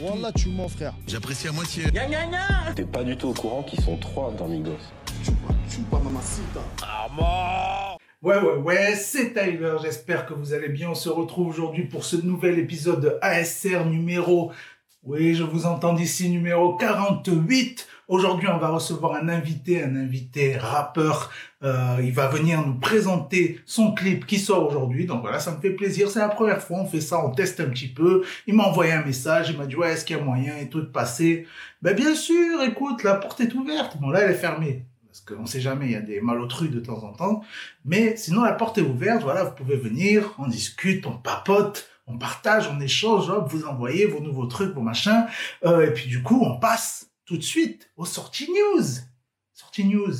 Wallah, tu mens, frère. J'apprécie à moitié. T'es pas du tout au courant qu'ils sont trois dans Migos. Ouais, ouais, ouais, c'est Tyler. J'espère que vous allez bien. On se retrouve aujourd'hui pour ce nouvel épisode de ASR numéro. Oui, je vous entends d'ici numéro 48. Aujourd'hui, on va recevoir un invité, un invité rappeur. Euh, il va venir nous présenter son clip qui sort aujourd'hui. Donc voilà, ça me fait plaisir. C'est la première fois, on fait ça, on teste un petit peu. Il m'a envoyé un message, il m'a dit ouais, est-ce qu'il y a moyen et tout de passer? Ben bien sûr, écoute, la porte est ouverte. Bon là, elle est fermée parce qu'on sait jamais, il y a des malotrus de temps en temps. Mais sinon, la porte est ouverte, voilà, vous pouvez venir, on discute, on papote, on partage, on échange, hop, vous envoyez vos nouveaux trucs, vos machins. Euh, et puis du coup, on passe tout de suite aux sorties news. Sorties news.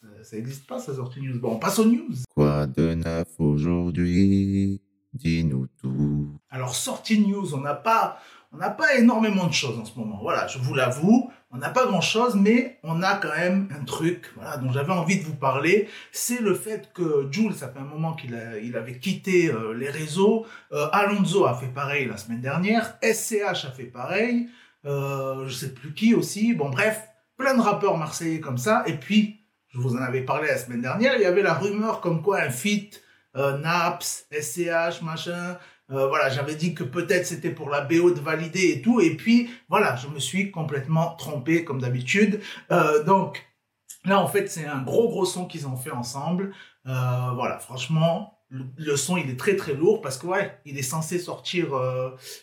Ça, ça existe pas, ça, sortie news. Bon, on passe aux news. Quoi de neuf aujourd'hui? Dis-nous tout. Alors, sortie news, on n'a pas, on n'a pas énormément de choses en ce moment. Voilà, je vous l'avoue, on n'a pas grand chose, mais on a quand même un truc, voilà, dont j'avais envie de vous parler. C'est le fait que Jules, ça fait un moment qu'il avait quitté euh, les réseaux. Euh, Alonso a fait pareil la semaine dernière. SCH a fait pareil. Euh, je sais plus qui aussi. Bon, bref, plein de rappeurs marseillais comme ça. Et puis, je vous en avais parlé la semaine dernière, il y avait la rumeur comme quoi un feat, euh, Naps, SCH, machin. Euh, voilà, j'avais dit que peut-être c'était pour la BO de valider et tout. Et puis, voilà, je me suis complètement trompé comme d'habitude. Euh, donc, là, en fait, c'est un gros, gros son qu'ils ont fait ensemble. Euh, voilà, franchement, le, le son, il est très, très lourd parce que, ouais, il est censé sortir,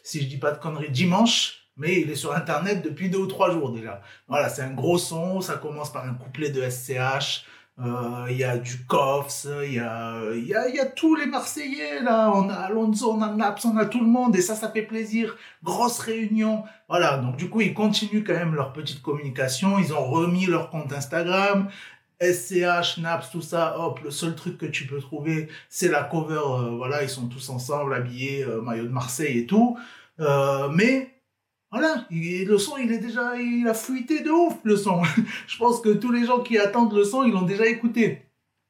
si je dis pas de conneries, dimanche. Mais il est sur Internet depuis deux ou trois jours déjà. Voilà, c'est un gros son. Ça commence par un couplet de SCH. Euh, Il y a du Coffs, il y a, y, a, y a tous les Marseillais là. On a Alonso, on a Naps, on a tout le monde et ça, ça fait plaisir. Grosse réunion. Voilà, donc du coup, ils continuent quand même leur petite communication. Ils ont remis leur compte Instagram. SCH, Naps, tout ça, hop, le seul truc que tu peux trouver, c'est la cover, euh, voilà, ils sont tous ensemble, habillés, euh, maillot de Marseille et tout. Euh, mais voilà, il- le son, il est déjà, il a fuité de ouf, le son. Je pense que tous les gens qui attendent le son, ils l'ont déjà écouté.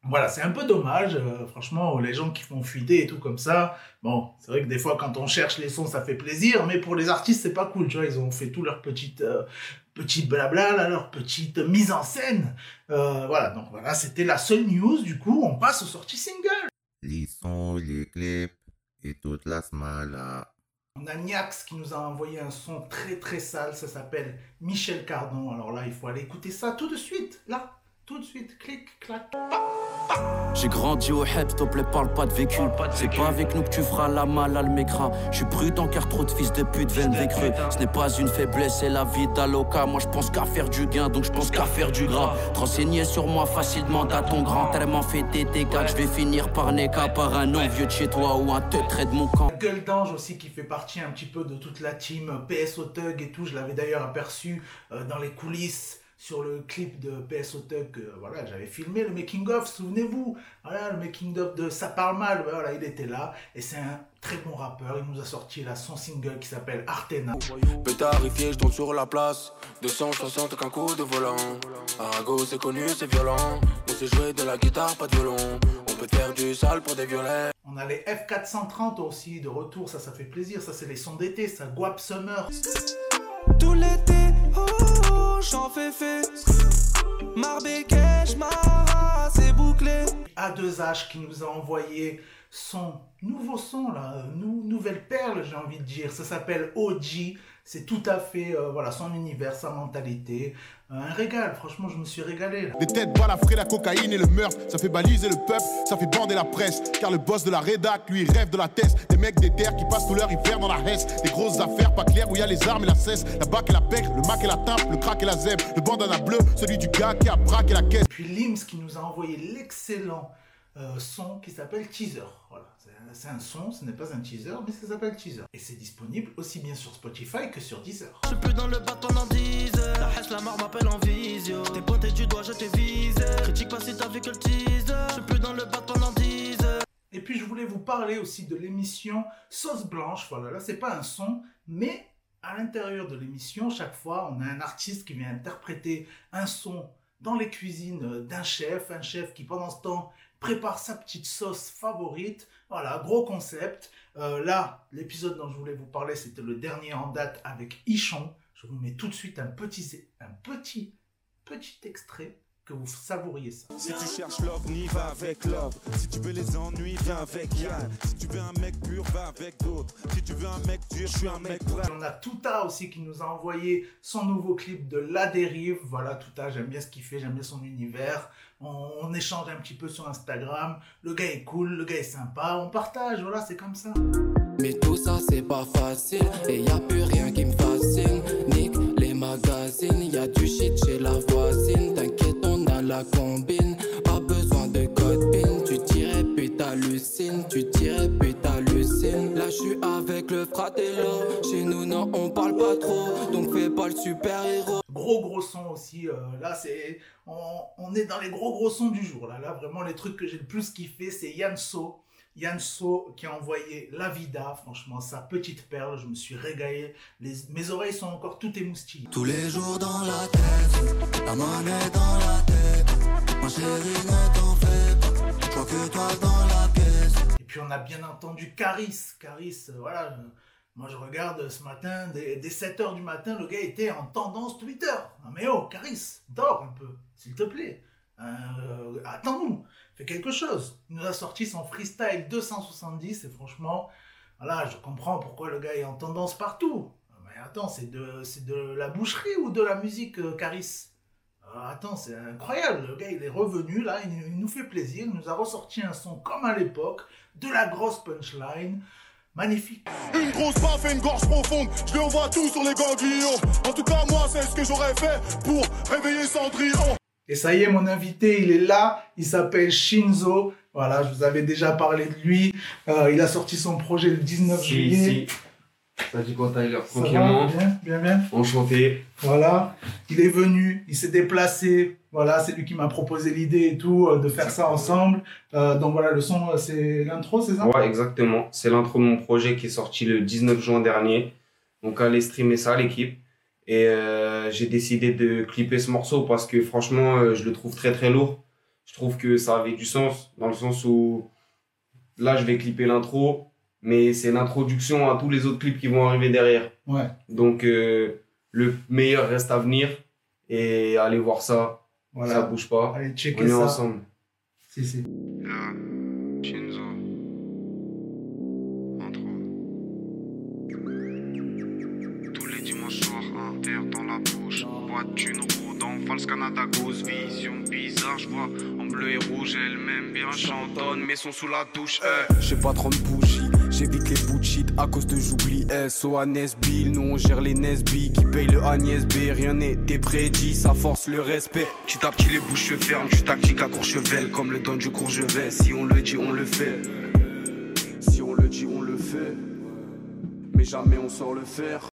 Voilà, c'est un peu dommage, euh, franchement, les gens qui font fuiter et tout comme ça. Bon, c'est vrai que des fois, quand on cherche les sons, ça fait plaisir, mais pour les artistes, c'est pas cool, tu vois. Ils ont fait tout leur petite, euh, petite blabla, leur petite mise en scène. Euh, voilà, donc voilà, c'était la seule news. Du coup, on passe aux sorties single. Les sons, les clips et toute la smala. On a Niax qui nous a envoyé un son très très sale, ça s'appelle Michel Cardon. Alors là, il faut aller écouter ça tout de suite, là, tout de suite, clic, clac. J'ai grandi au HEP, s'il te plaît, parle pas de vécu. C'est pas avec nous que tu feras la mal, mécra. Je suis prudent car trop de fils de pute viennent des creux. Ce n'est pas une faiblesse, c'est la vie d'Aloca. Moi je pense qu'à faire du gain, donc je pense qu'à faire du gras. Te sur moi facilement à ton grand. Tellement fait des dégâts que je vais finir par Neka, par un non vieux de chez toi ou un trait de mon camp. Gueule d'ange aussi qui fait partie un petit peu de toute la team euh, PSO Tug et tout. Je l'avais d'ailleurs aperçu euh, dans les coulisses sur le clip de PSO Tug. euh, voilà, j'avais filmé le making of, souvenez-vous. Voilà, le making of de Ça parle mal. Voilà, il était là et c'est un très bon rappeur. Il nous a sorti là son single qui s'appelle Artena. Pétarifié, je tombe sur la place. 260 qu'un coup de volant. Arago, c'est connu, c'est violent. On sait jouer de la guitare, pas de violon. On peut faire du sale pour des violets. On a les F430 aussi de retour, ça, ça fait plaisir. Ça, c'est les sons d'été, ça, Guap Summer. Tout l'été, oh, oh, j'en fais fait. Marbekech, Mara, c'est bouclé. A2H qui nous a envoyé son nouveau son, là, euh, nou- nouvelle perle, j'ai envie de dire. Ça s'appelle OG. C'est tout à fait, euh, voilà, son univers, sa mentalité. Euh, un régal, franchement, je me suis régalé. là. Les têtes balafrées, la cocaïne et le meurtre, ça fait baliser le peuple, ça fait bander la presse. Car le boss de la rédac, lui, rêve de la test. Des mecs des terres qui passent tout leur hiver dans la hesse. Des grosses affaires pas claires où il y a les armes et la cesse. La bac et la pec, le mac et la timpe, le crack et la zèbre. Le bandana bleu, celui du gars qui a braqué la caisse. Puis Lims qui nous a envoyé l'excellent euh, son qui s'appelle Teaser. Voilà, c'est un- son, ce n'est pas un teaser, mais ça s'appelle Teaser. Et c'est disponible aussi bien sur Spotify que sur Deezer. Je suis plus dans le pendant 10 heures. La hache, la mort m'appelle en visio. T'es pointé du doigt, je t'ai visé. Critique pas si t'as vu que le teaser. Je suis plus dans le pendant 10 heures. Et puis je voulais vous parler aussi de l'émission Sauce Blanche. Voilà, là c'est pas un son, mais à l'intérieur de l'émission, chaque fois, on a un artiste qui vient interpréter un son dans les cuisines euh, d'un chef, un chef qui pendant ce temps prépare sa petite sauce favorite. Voilà, gros concept. Euh, là, l'épisode dont je voulais vous parler, c'était le dernier en date avec Ichon. Je vous mets tout de suite un petit, un petit, petit extrait que vous savouriez ça. Si tu cherches love, n'y va avec love. Si tu veux les ennuis, viens avec Yann. Si tu veux un mec pur, va avec d'autres. Si tu veux un mec dur, je suis un mec vrai. On a Touta aussi qui nous a envoyé son nouveau clip de La Dérive. Voilà, Touta, j'aime bien ce qu'il fait, j'aime bien son univers. On, échange un petit peu sur Instagram. Le gars est cool, le gars est sympa. On partage, voilà, c'est comme ça. Mais tout ça c'est pas facile et y a plus rien qui me fascine. Nick les magazines, y a du shit chez la voisine. T'inquiète, on a la combine, puis t'hallucines, tu tirais puis t'hallucines. Là je suis avec le fratello, chez nous non on parle pas trop, donc fais pas le super héros. Gros gros son aussi. euh, là, c'est on, on est dans les gros gros sons du jour. Là, là vraiment les trucs que j'ai le plus kiffé, c'est Yann So. Yann So qui a envoyé La Vida, franchement, sa petite perle. Je me suis régalé. Les, mes oreilles sont encore toutes émoustillées. Tous les jours dans la tête, la monnaie dans la tête. Ma chérie, ne t'en fais pas, je crois que toi dans la puis on a bien entendu Caris. Caris, euh, voilà. euh, moi je regarde ce matin, dès, dès 7h du matin, le gars était en tendance Twitter. Non mais oh, Caris, dors un peu, s'il te plaît. Euh, Attends-nous, fais quelque chose. Il nous a sorti son freestyle 270 et franchement, voilà, je comprends pourquoi le gars est en tendance partout. Mais attends, c'est de, de la boucherie ou de la musique, Caris? Attends, c'est incroyable. Le gars, il est revenu là, il, il nous fait plaisir. Il nous a ressorti un son comme à l'époque, de la grosse punchline. Magnifique. Une grosse baffe et une gorge profonde, je lui envoie tout sur les ganglions. En tout cas, moi, c'est ce que j'aurais fait pour réveiller Cendrillon. Et ça y est, mon invité, il est là. Il s'appelle Shinzo. Voilà, je vous avais déjà parlé de lui. Euh, il a sorti son projet le 19 Si, juillet. si. Ça dit quoi, Tyler Tranquillement. Bien, bien, bien. Enchanté. Voilà. Il est venu, il s'est déplacé. Voilà, c'est lui qui m'a proposé l'idée et tout, euh, de faire ça ensemble. Euh, donc voilà, le son, euh, c'est l'intro, c'est ça? Ouais, exactement. C'est l'intro de mon projet qui est sorti le 19 juin dernier. Donc, allez streamer ça, l'équipe. Et j'ai décidé de clipper ce morceau parce que franchement, je le trouve très très lourd. Je trouve que ça avait du sens, dans le sens où là, je vais clipper l'intro, mais c'est l'introduction à tous les autres clips qui vont arriver derrière. Ouais. Donc, euh, le meilleur reste à venir. Et allez voir ça, ça Voilà. bouge pas. Allez, On checker est ça. ensemble. Si, si. Shinzo. Intro. Tous les dimanches soirs, un verre dans la bouche. Boîte d'une roue dans False Canada Goose. Vision bizarre, je vois en bleu et rouge. Elle m'aime bien, chantonne, mais sont sous la douche. eh. J'ai pas 30 bougies, j'évite les bouts de shit à cause de j'oublie à Nesbill, nous on gère les Nesby qui payent le Agnès B, rien n'était prédit, ça force le respect. Petit à petit, les bouches. Je suis tactique à Courchevel, comme le don du Courchevel. Si on le dit, on le fait. Si on le dit, on le fait, mais jamais on sort le faire.